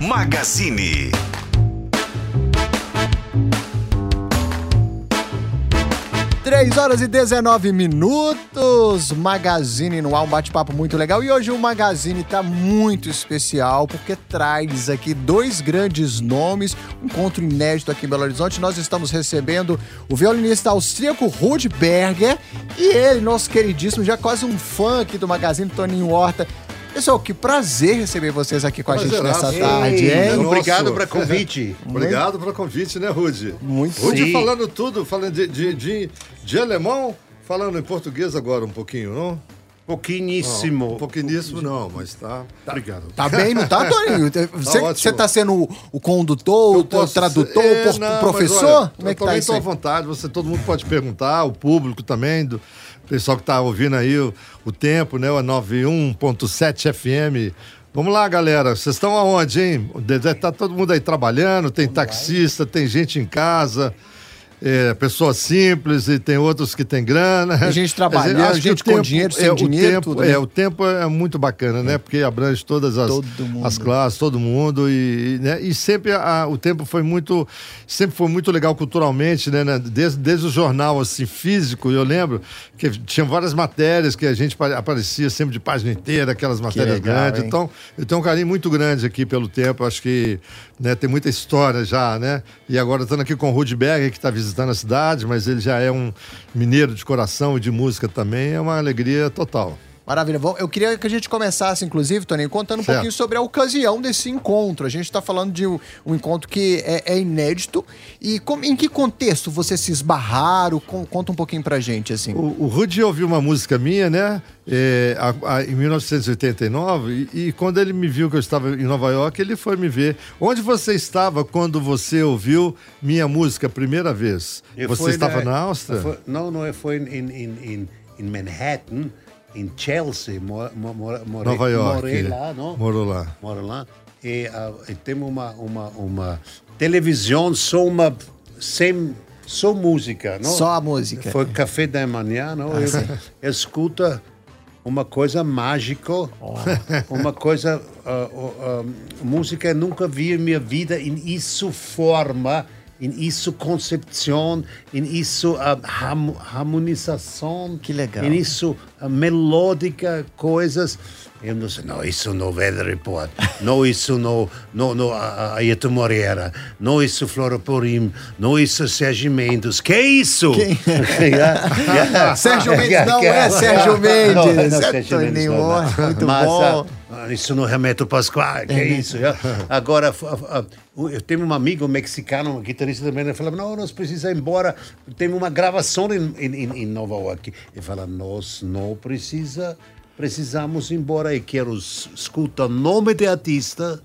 Magazine. Três horas e 19 minutos, Magazine no ar, um bate-papo muito legal. E hoje o Magazine tá muito especial porque traz aqui dois grandes nomes, um encontro inédito aqui em Belo Horizonte. Nós estamos recebendo o violinista austríaco Rud Berger e ele, nosso queridíssimo, já quase um fã aqui do Magazine, Toninho Horta. Pessoal, que prazer receber vocês aqui com a gente nessa Ei, tarde, hein? nosso. Obrigado pelo convite. Obrigado pelo convite, né, Rude? Muito Rude sim. falando tudo, falando de, de, de, de alemão, falando em português agora um pouquinho, não? Pouquíssimo. Um pouquinho não, mas tá. Obrigado. Tá bem, não tá, Toninho? Você, você tá sendo o, o condutor, o Eu tradutor, o É, não, mas professor? olha, Como é eu que tá também isso estou à vontade, você, todo mundo pode perguntar, o público também, do pessoal que está ouvindo aí o, o tempo, né? O 91.7 FM. Vamos lá, galera. Vocês estão aonde, hein? Tá todo mundo aí trabalhando, tem taxista, tem gente em casa. É, pessoas simples e tem outros que têm grana. Tem gente trabalhando, que gente com dinheiro, sem é, dinheiro, tempo- tudo, né? É, o tempo é muito bacana, né? Porque abrange todas as, as classes, todo mundo e, e, né? e sempre a- o tempo foi muito sempre foi muito legal culturalmente, né? né? Desde, desde o jornal assim físico, eu lembro que tinha várias matérias que a gente pa- aparecia sempre de página inteira, aquelas matérias legal, grandes. hein? Então, eu tenho um carinho muito grande aqui pelo tempo, acho que né, tem muita história já, né? E agora estando aqui com o Rudberg, que está visitando a cidade, mas ele já é um mineiro de coração e de música também, é uma alegria total. Maravilha. Bom, eu queria que a gente começasse, inclusive, Toninho, contando um Certo. pouquinho sobre a ocasião desse encontro. A gente está falando de um, um encontro que é, é inédito. E como- em que contexto vocês se esbarraram? Com- conta um pouquinho pra gente, assim. O, o Rudy ouviu uma música minha, né? é, a- a- em 1989, e, e quando ele me viu que eu estava em Nova York, ele foi me ver. Onde você estava quando você ouviu minha música a primeira vez? Eu você estava na- na Áustria? foi- não, não, em, em, em, em Manhattan, em Chelsea, mo, mo, mo, morei, Nova York. morei lá, não? Morou lá. Moro lá. E, ah, e temos uma, uma, uma televisão só uma sem só música, não? Só a música. Foi café da manhã, não? eu, eu escuto uma coisa mágica, uma coisa ah, ah, ah, música eu nunca vi em minha vida em isso forma, em isso concepção, em isso ah, harmonização, Que legal. em isso ah, melódica coisas. Eu não sei, não, isso não Weather Report, não isso não, não, não a, a Ayrton Moreira, não isso Flora Purim, não isso Sérgio Mendes, que é isso? Sérgio Mendes não é Sérgio Mendes. Não, não, É Sérgio Mendes não, não. Muito Mas, bom. Ah, isso não remeto Pascoal, que é isso? yeah. Agora, ah, eu tenho um amigo mexicano, um guitarrista também, ele fala, não, nós precisamos ir embora, tem uma gravação em, em, em Nova York. Ele fala, nós não precisa, precisamos ir embora e quero escutar o nome do artista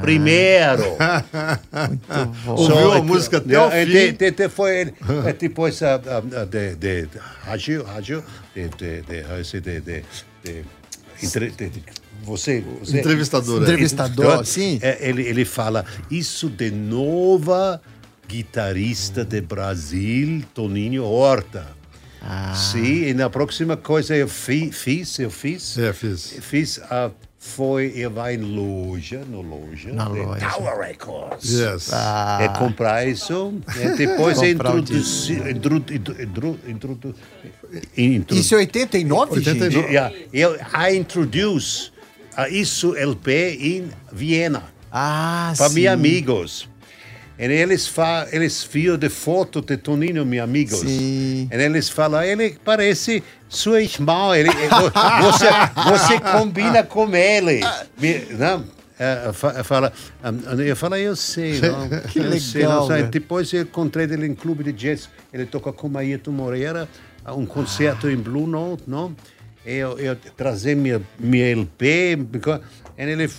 primeiro. Ouviu a é música até é, o é, fim. de- de- de- foi ele, é, depois ah, ah, ah, de, de, de rádio, rádio, de, de, de, ah, de, de, de, de- de- você, você Entrevistador, é. Entrevistador, sim. É, ele, ele fala isso de nova guitarrista de Brasil, Toninho Horta. Ah. Sim, e na próxima coisa eu fi, fiz, eu fiz, É, fiz. fiz a foi eu vai em loja, no loja, Na loja. Tower Records. Yes. É comprar isso, é depois é introduzir, introdu, introdu, introdu, introdu, Isso é 89, gente? 89. Yeah, eu I introduce isso LP em Viena Ah, para meus amigos. E eles fa, eles viram de foto de Toninho, meus amigos. Sim. E eles falam, ele parece seu irmão, ele, você, você combina com ele. Não? É, fa- Fala, ah, eu falo, eu sei, não? Que eu sei, legal, não sei. velho. Depois eu encontrei ele em clube de jazz, ele toca com Ayrton Moreira, um concerto em Blue Note, não? Eu, eu trazer minha, minha LP, e ele,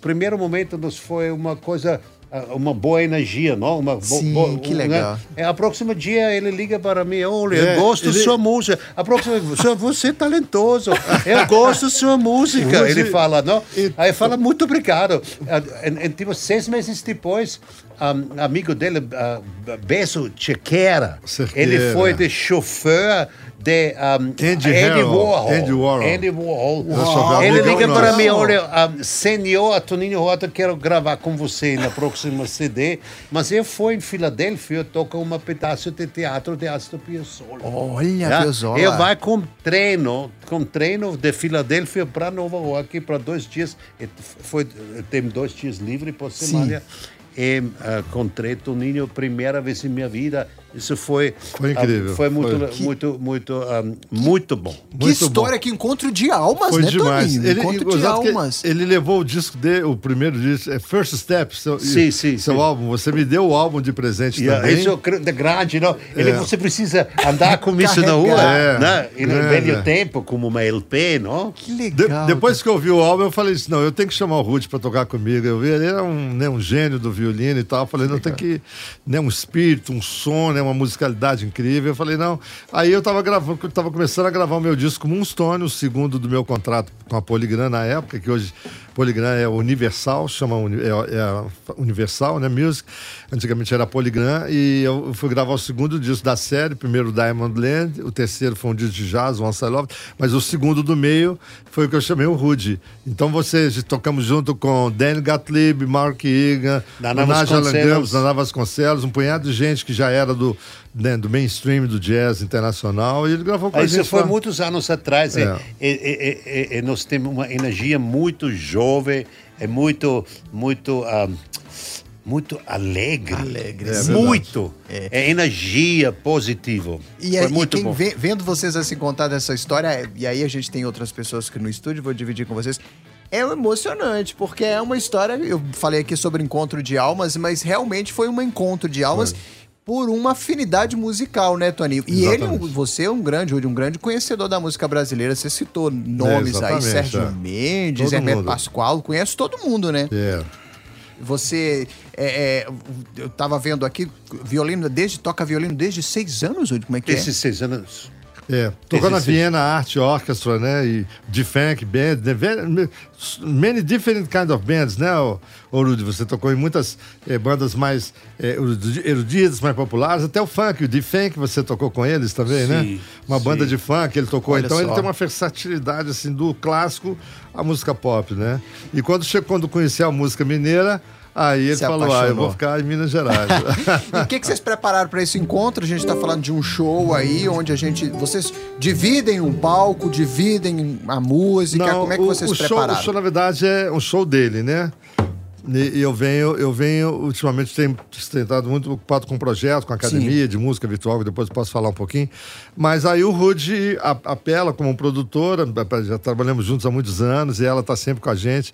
primeiro momento nos foi uma coisa, ah, uma boa energia, não? Uma Sim, que né? legal. É, a próxima dia ele liga para mim, olha, É, eu gosto ele- da sua música. A próxima, "Senhor, você é talentoso, eu gosto da sua música. Você- Ele fala, não? E- Aí fala, muito obrigado. Ah, E, e, tipo, seis meses depois, um, amigo dele, uh, Beso Chequera, ele foi de chofer de um, Andy Harrell, Warhol. Andy Warhol. Andy Warhol. Eu sou Ele liga para nosso. mim, olha, um, senhor Toninho Rota, quero gravar com você na próxima CD, mas eu fui em Filadélfia tocar um pedaço de teatro de Astor Piazzolla. Olha, Ja, Piazzolla. Eu vai com treino, com treino de Filadélfia para Nova York para dois dias. Foi, tem dois dias livre por semana. E uh, encontrei Toninho primeira vez em minha vida. Isso foi Foi incrível. ah, foi muito, Foi. muito, muito, ah, muito bom. Que Muito história, que encontro de almas, Foi né, demais. Toninho? Ele, encontro de que almas. ele levou o disco dele, o primeiro disco, é First Step, seu, Sim, sim, seu sim. álbum. Você me deu o álbum de presente Yeah, também. isso é de grande, não? Ele, É. Você precisa andar com isso na rua, Carregar. né? E no É, velho é. tempo, como uma LP, não? Que De- legal. depois que eu ouvi o álbum, eu falei assim: não, eu tenho que chamar o Ruth para tocar comigo. Eu vi, ele era um, né, um gênio do violino e tal. Eu falei, não, tem que. Né, um espírito, um som, né, uma musicalidade incrível. Eu falei, não. Aí eu tava gravando, eu tava começando a gravar o meu disco Moonstone, o segundo do meu contrato com a Polygram na época, que hoje Polygram é Universal, chama é, é Universal, né, Music. Antigamente era Polygram. E eu fui gravar o segundo disco da série, primeiro Diamond Land, o terceiro foi um disco de jazz, Once I Loved, mas o segundo do meio foi o que eu chamei o Rude. Então vocês tocamos junto com Danny Gottlieb, Mark Egan, Naná Naja Vasconcelos. Langamos, Naná Vasconcelos, um punhado de gente que já era do, né, do mainstream do jazz internacional e ele gravou com a Isso gente. foi lá. muitos anos atrás. É. É. É, é, é, é, nós temos uma energia muito jovem, é muito, muito, ah, muito alegre. Alegre, sim. muito. É. energia positiva. E, foi aí, e muito quem bom. vê- vendo vocês assim contar dessa história, e aí a gente tem outras pessoas aqui no estúdio, vou dividir com vocês. É emocionante, porque é uma história. Eu falei aqui sobre encontro de almas, mas realmente foi um encontro de almas por uma afinidade musical, né, Toninho? E ele, Exatamente. você é um grande, um grande conhecedor da música brasileira. Você citou nomes aí, Sérgio é. Mendes, Todo. Pascoal, conhece todo mundo, né? É. Você, é, é, eu tava vendo aqui, violino, desde, toca violino desde seis anos, como é que é? Esses seis anos. É, tocou na Viena Art Orchestra, né? E de funk band, né? Many different kind of bands, né, Rudy? Você tocou em muitas eh, bandas mais eh, erudi- eruditas, mais populares, até o funk, o de funk você tocou com eles também, né? Sim, Uma banda sim. de funk, ele tocou. Olha então ele só. tem uma versatilidade assim do clássico à música pop, né? E quando quando conheceu a música mineira, aí ele Se falou: "Ah, eu vou ficar em Minas Gerais". E o que, que vocês prepararam para esse encontro? A gente está falando de um show aí, onde a gente. Vocês dividem um palco, dividem a música. Como é que o- vocês o show, prepararam? o show, na verdade, é um show dele, né? E eu venho, eu venho, ultimamente tenho tentado muito ocupado com projeto, com academia de música virtual, que depois posso falar um pouquinho. Mas aí o Rude a- apela como produtora, já trabalhamos juntos há muitos anos e ela está sempre com a gente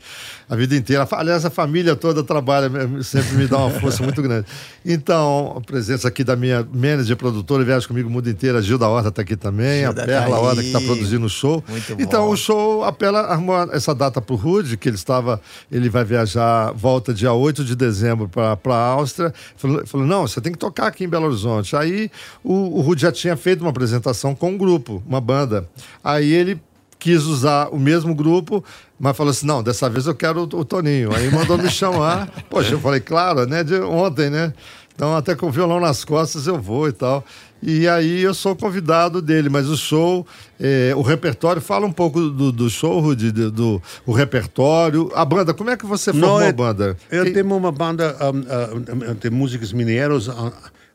a vida inteira. Aliás, a família toda trabalha, sempre me dá uma força muito grande. Então, a presença aqui da minha manager produtora, viaja comigo o mundo inteiro, a Gilda Horta está aqui também, Gilda a tá Perla Horta que está produzindo o show. Muito então, bom. o show apela arrumou essa data pro Rude, que ele estava, ele vai viajar, volta dia 8 de dezembro para a Áustria. Falou, falou, não, você tem que tocar aqui em Belo Horizonte. Aí o, o Rude já tinha feito uma apresentação com um grupo, uma banda. Aí ele quis usar o mesmo grupo, mas falou assim, não, dessa vez eu quero o, o Toninho. Aí mandou me chamar. Poxa, eu falei, claro, né, de ontem, né? Então, até com o violão nas costas eu vou e tal. E aí eu sou convidado dele, mas o show, eh, o repertório, fala um pouco do, do show, Rudy, do, do- o repertório. A banda, como é que você formou eu, a banda? Eu tenho uma banda um, um, de músicos mineiros,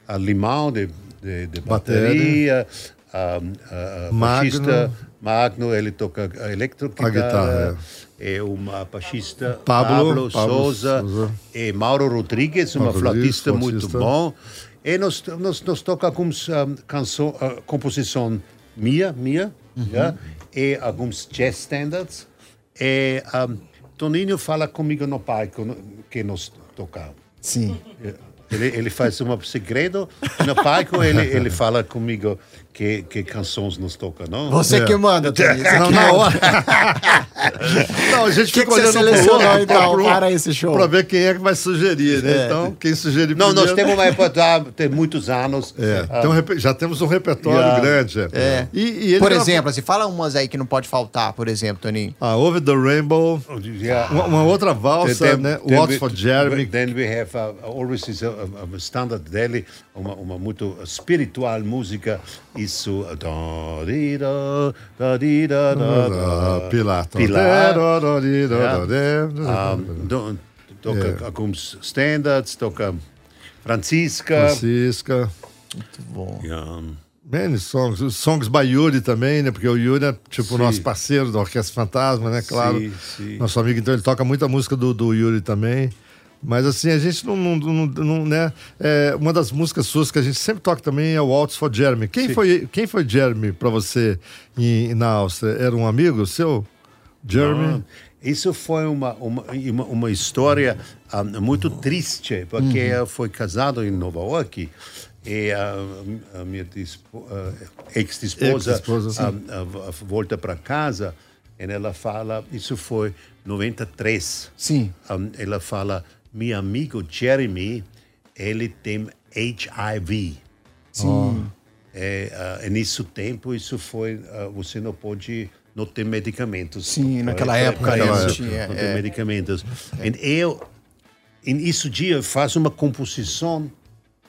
a, Limão de, de, de bateria, a, baixista Magno, ele toca a eletroguitarra, guitarra, é uma baixista Pablo- Pablo, Pablo Souza, Souza. e Mauro Rodrigues, uma flautista muito bom. E nós, nós, nós toca algumas um, canção, uh, composição minha, minha, ja? e alguns jazz standards. E um, Toninho fala comigo no palco que nós tocamos. Sim. Ele, ele faz um segredo no palco, ele, ele fala comigo que, que canções nos toca, não? Você É. que manda, Toninho. Você Não, na hora. Não, a gente que fica que você olhando pro selecionou, outro então, pra- para esse show? Pra ver quem é que vai sugerir, né? É. Então, quem sugerir Não, nós primeiro- temos uma repertório, tem muitos anos. É, Ah, tem reper- já temos um repertório Já. grande. É. É. E, e ele Por exemplo, assim, fala umas aí que não pode faltar, por exemplo, Toninho. Ah, Over the Rainbow, yeah. uma, uma outra valsa, Then- né? then What's we- for Jeremy. Then we have uh, always is a, a, a standard dele, uma, uma muito espiritual música, isso. da, di, da, da, di, da, da, da. Pilar. Pilar. Yeah. Um, toca alguns standards, toca Francisca. Francisca. Muito bom. Yeah. Many songs. Os Songs by Yuri também, né? Porque o Yuri é tipo o nosso parceiro da Orquestra Fantasma, né? Claro. Sim, sim. Nosso amigo, então ele toca muita música do, do Yuri também. Mas assim, a gente não, não, não, não, né? É, uma das músicas suas que a gente sempre toca também é o Waltz for Jeremy. Quem foi, quem foi Jeremy pra você em, na Áustria? Era um amigo seu? Jeremy? Isso foi uma, uma, uma, uma história ah, muito triste, porque eu fui casado em Nova York e ah, a minha ah, ex-esposa Ex-esposa, ah, vo- volta para casa e ela fala, isso foi 93, Sim. ah, ela fala, meu amigo Jeremy, ele tem HIV. Sim. É, ah, e nisso tempo, isso foi, ah, você não pode, não tem medicamentos. Sim, naquela Para- época não tinha, Não é. medicamentos. E eu, em isso dia, faço uma composição.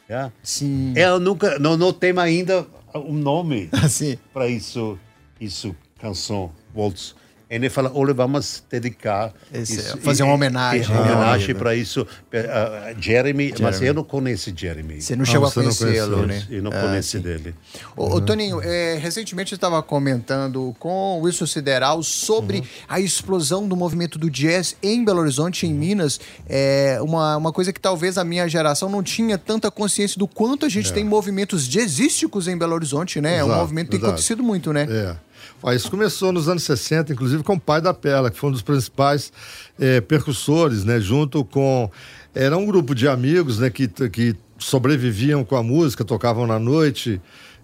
Yeah? Sim. Eu nunca, não, não tem ainda um nome Assim. para isso, isso, canção, Waltz. E ele fala, olha, vamos dedicar... Esse- isso, fazer uma homenagem, Uma né? homenagem para isso. ah, Jeremy, mas eu não conheço Jeremy. Você não chegou a você não conhecê-lo, né? Eu não Ah, conheço sim. dele. Ô, ô, Toninho, é, recentemente eu estava comentando com o Wilson Sideral sobre Uhum. a explosão do movimento do jazz em Belo Horizonte, em Minas. É uma, uma coisa que talvez a minha geração não tinha tanta consciência do quanto a gente tem movimentos jazzísticos em Belo Horizonte, né? é um É. Exato, movimento que tem acontecido muito, né? É. Ó, isso começou nos anos 60, inclusive com o pai da Pela, que foi um dos principais eh, percussores, né? Junto com. Era um grupo de amigos né, que, que sobreviviam com a música, tocavam na noite.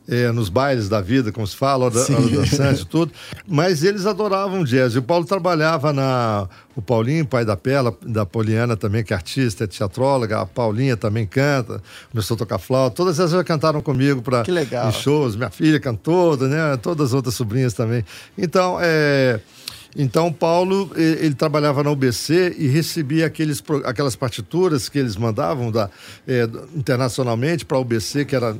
Eh, nos bailes da vida, como se fala, hora, hora dançante e tudo. Mas eles adoravam jazz. E o Paulo trabalhava na. O Paulinho, pai da Pela, da Poliana também, que é artista, é teatróloga. A Paulinha também canta, começou a tocar flauta. Todas elas já cantaram comigo para em shows. Minha filha cantou, né? Todas as outras sobrinhas também. Então, é. Então, Paulo, ele trabalhava na UBC e recebia aqueles, aquelas partituras que eles mandavam da, é, internacionalmente para a UBC, que era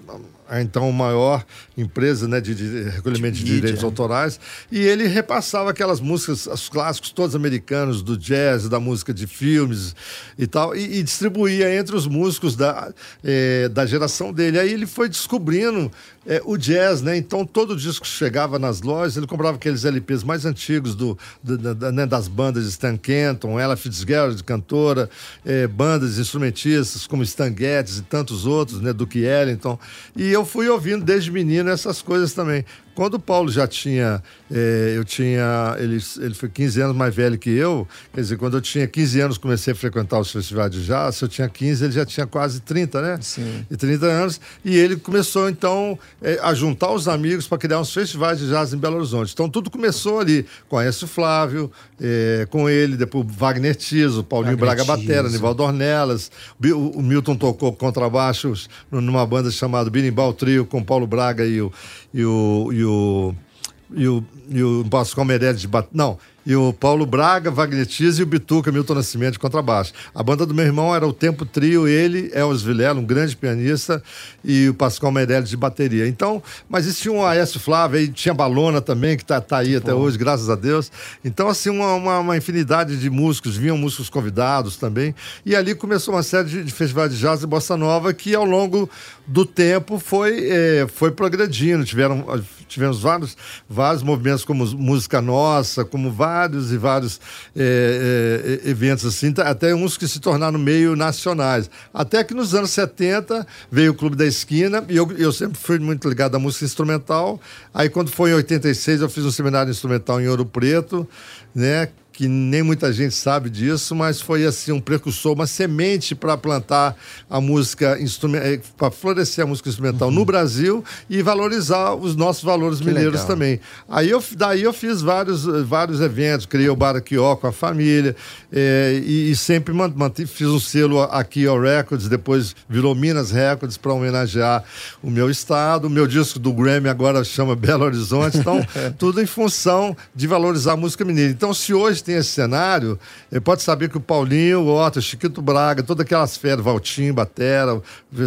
a então maior empresa né, de, de recolhimento de, De direitos autorais. E ele repassava aquelas músicas, os clássicos todos americanos, do jazz, da música de filmes e tal, e, e distribuía entre os músicos da, eh, da geração dele. Aí ele foi descobrindo eh, o jazz, né? Então todo disco chegava nas lojas, ele comprava aqueles LPs mais antigos do, do- da- da- né, das bandas de Stan Kenton, Ella Fitzgerald, cantora, eh, bandas instrumentistas como Stan Getz e tantos outros, né? Duke Ellington. E eu fui ouvindo desde menino essas coisas também. Quando o Paulo já tinha, eh, eu tinha, ele, ele foi 15 anos mais velho que eu, quer dizer, quando eu tinha 15 anos comecei a frequentar os festivais de jazz, se eu tinha 15 ele já tinha quase 30, né? Sim. E 30 anos, e ele começou então eh, a juntar os amigos para criar uns festivais de jazz em Belo Horizonte. Então tudo começou ali, conhece o Flávio, eh, com ele, depois Wagner Tiso, Paulinho Wagner Braga Batera, Tiso. Nivaldo Ornelas, o o Milton tocou contrabaixo numa banda chamada Birimbau Trio com Paulo Braga e o e o, e o, e o, e o Pascoal Meirelles de bat... Não, e o Paulo Braga, Wagner Tiz e o Bituca, Milton Nascimento de contrabaixo. A banda do meu irmão era o Tempo Trio, ele, Elvis Vilela, um grande pianista, e o Pascoal Meirelles de bateria. Então, mas isso tinha um Aécio Flávio, aí tinha Balona também, que tá, tá aí até hoje, graças a Deus. Então, assim, uma, uma, uma infinidade de músicos, vinham músicos convidados também, e ali começou uma série de, de festivais de jazz e bossa nova que, ao longo do tempo, foi, eh, foi progredindo. Tiveram, tivemos vários, vários movimentos como Música Nossa, como vários e vários eh, eh, eventos assim, tá- até uns que se tornaram meio nacionais. Até que nos anos 70 veio o Clube da Esquina, e eu, eu sempre fui muito ligado à música instrumental. Aí quando foi em 86 eu fiz um seminário instrumental em Ouro Preto, né? Que nem muita gente sabe disso, mas foi assim um precursor, uma semente para plantar a música instrumental, para florescer a música instrumental uhum. no Brasil e valorizar os nossos valores que mineiros legal. também. Aí eu, daí eu fiz vários, vários eventos, criei o Baraquió com a família é, e, e, sempre mantive, fiz um selo aqui ao Records, depois virou Minas Records para homenagear o meu estado. O meu disco do Grammy agora chama Belo Horizonte, então tudo em função de valorizar a música mineira. Então, se hoje tem esse cenário, ele pode saber que o Paulinho, o Otto, o Chiquito Braga, todas aquelas feras, Valtinho, Batera,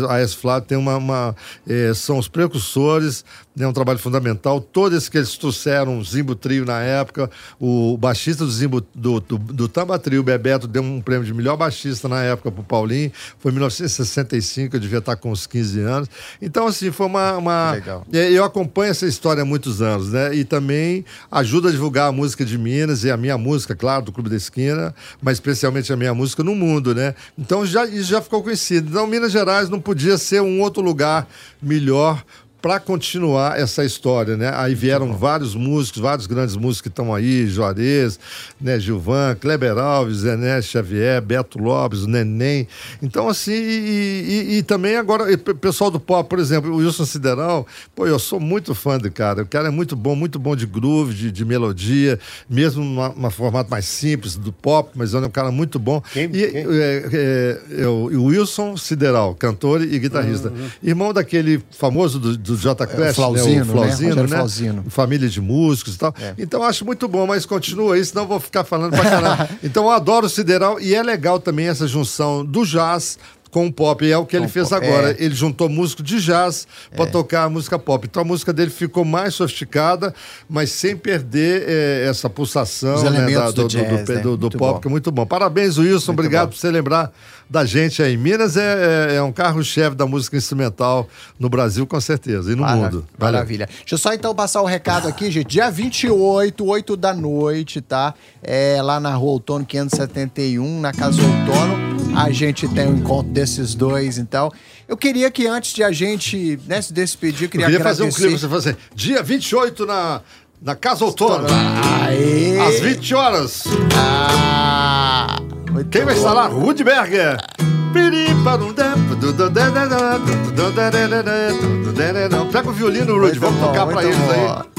a S. Flávio, tem uma, uma é, são os precursores é um trabalho fundamental. Todos que eles trouxeram, o Zimbo Trio na época, o baixista do Zimbo, do, do, do Tamba Trio, Bebeto, deu um prêmio de melhor baixista na época pro Paulinho. Foi em 1965, eu devia estar com uns 15 anos. Então, assim, foi uma. uma... Legal. Eu acompanho essa história há muitos anos, né? E também ajuda a divulgar a música de Minas e a minha música, claro, do Clube da Esquina, mas especialmente a minha música no mundo, né? Então já, já ficou conhecido. Então, Minas Gerais não podia ser um outro lugar melhor para continuar essa história, né? Aí vieram vários músicos, vários grandes músicos que estão aí, Juarez, né, Gilvan, Kleber Alves, Zené Xavier, Beto Lopes, Neném. Então, assim, e, e, e também agora, o pessoal do pop, por exemplo, o Wilson Sideral, pô, eu sou muito fã do cara. O cara é muito bom, muito bom de groove, de, de melodia, mesmo num formato mais simples do pop, mas é um cara muito bom. Quem, e quem? É, é, é, o Wilson Sideral, cantor e guitarrista. Uhum. Irmão daquele famoso do do J Quest, é, Flauzino, né? O Flauzino, né? Flauzino. Família de músicos e tal. É. Então acho muito bom, mas continua aí, senão eu vou ficar falando pra caramba. então eu adoro o Sideral e é legal também essa junção do jazz com o pop. E é o que com ele fez agora. É. Ele juntou músico de jazz para é. tocar a música pop. Então a música dele ficou mais sofisticada, mas sem perder é, essa pulsação né, da, do, do, jazz, do, né? do, do pop, bom. que é muito bom. Parabéns, Wilson. Muito obrigado bom. por você lembrar da gente aí. Minas é, é, é um carro-chefe da música instrumental no Brasil, com certeza, e no mundo. Valeu. Maravilha. Deixa eu só então passar o recado aqui, gente. Dia 28, 8 da noite, tá? É lá na Rua Outono 571, na Casa Outono. A gente tem um encontro desses dois, então. Eu queria que antes de a gente né, se despedir, eu queria, eu queria fazer um clipe, você fazer dia 28 na, na Casa Outono. Aê. Às 20 horas. Ah, Quem vai estar lá? Rudberger. Pega o violino, Rude, vamos tocar pra eles aí.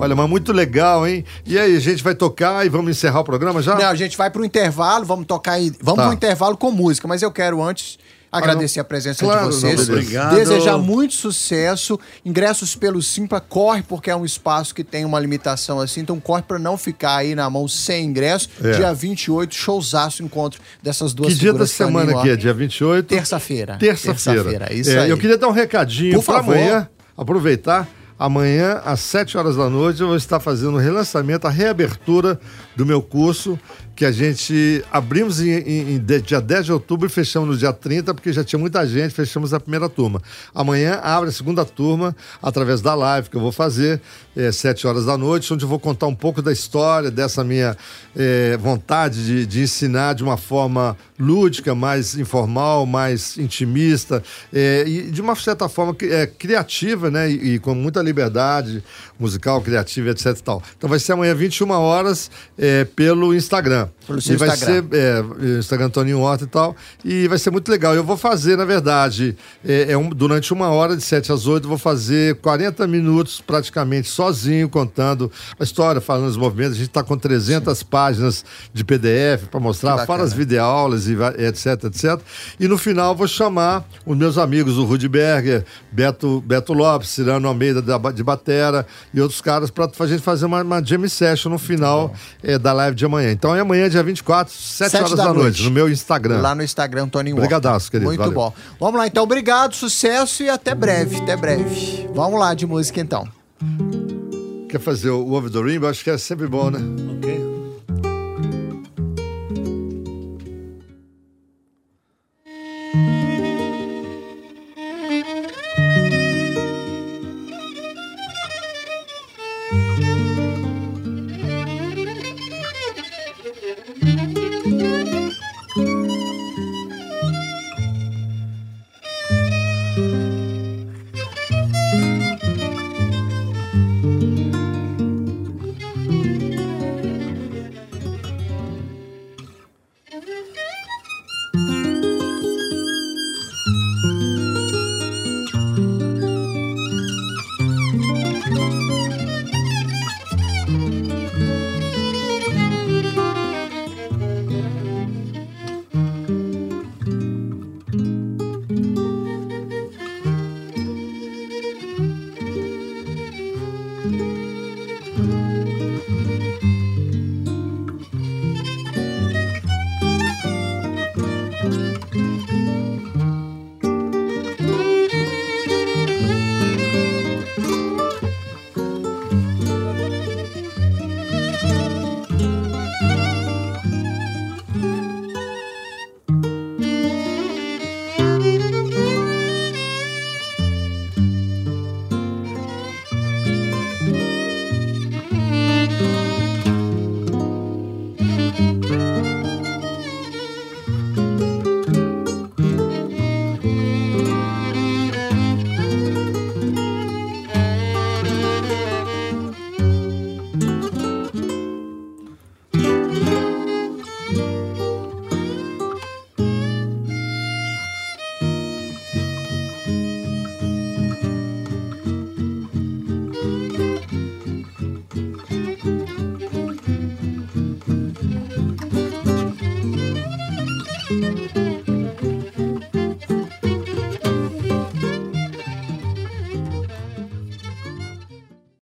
Olha, mas muito legal, hein? E aí, a gente vai tocar e vamos encerrar o programa já? Não, a gente vai pro intervalo, vamos tocar aí. Vamos tá. pro intervalo com música, mas eu quero antes agradecer a presença claro, de vocês. Obrigado. Desejar muito sucesso. Ingressos pelo Simpla, corre, porque é um espaço que tem uma limitação assim, então corre para não ficar aí na mão sem ingresso. É. Dia 28, showzaço, encontro dessas duas Que dia da semana aqui é? Dia 28? Terça-feira. Terça-feira. Terça-feira, isso é, aí. Eu queria dar um recadinho para amanhã, aproveitar. Amanhã, às 7 horas da noite, eu vou estar fazendo o relançamento, a reabertura do meu curso que a gente abrimos em, em, em, dia 10 de outubro e fechamos no dia 30, porque já tinha muita gente, fechamos a primeira turma. Amanhã abre a segunda turma através da live que eu vou fazer, é, 7 horas da noite, onde eu vou contar um pouco da história, dessa minha é, vontade de, de, ensinar de uma forma lúdica, mais informal, mais intimista, é, e de uma certa forma é, criativa, né? E, e, com muita liberdade musical, criativa, etc tal. Então vai ser amanhã, 21 horas, é, pelo Instagram. Да. Pelo seu e vai Instagram. ser é, Instagram Toninho Horta e tal. E vai ser muito legal. Eu vou fazer, na verdade, é, é um, durante uma hora, de 7 às 8, vou fazer 40 minutos praticamente sozinho, contando a história, falando os movimentos. A gente está com 300 Sim. páginas de PDF para mostrar, fora as videoaulas e etc, etc. E no final vou chamar os meus amigos, o Rudberger, Beto, Beto Lopes, Cirano Almeida de Batera e outros caras para a gente fazer uma, uma jam session no final é, da live de amanhã. Então é amanhã, dia 24, 7, 7 horas da, da noite, noite, no meu Instagram. Lá no Instagram, Tony Obrigadaço, querido. Muito Valeu. bom. Vamos lá, então. Obrigado, sucesso e até breve, até breve. Vamos lá de música, então. Quer fazer o Over the Rainbow? Acho que é sempre bom, né? Ok.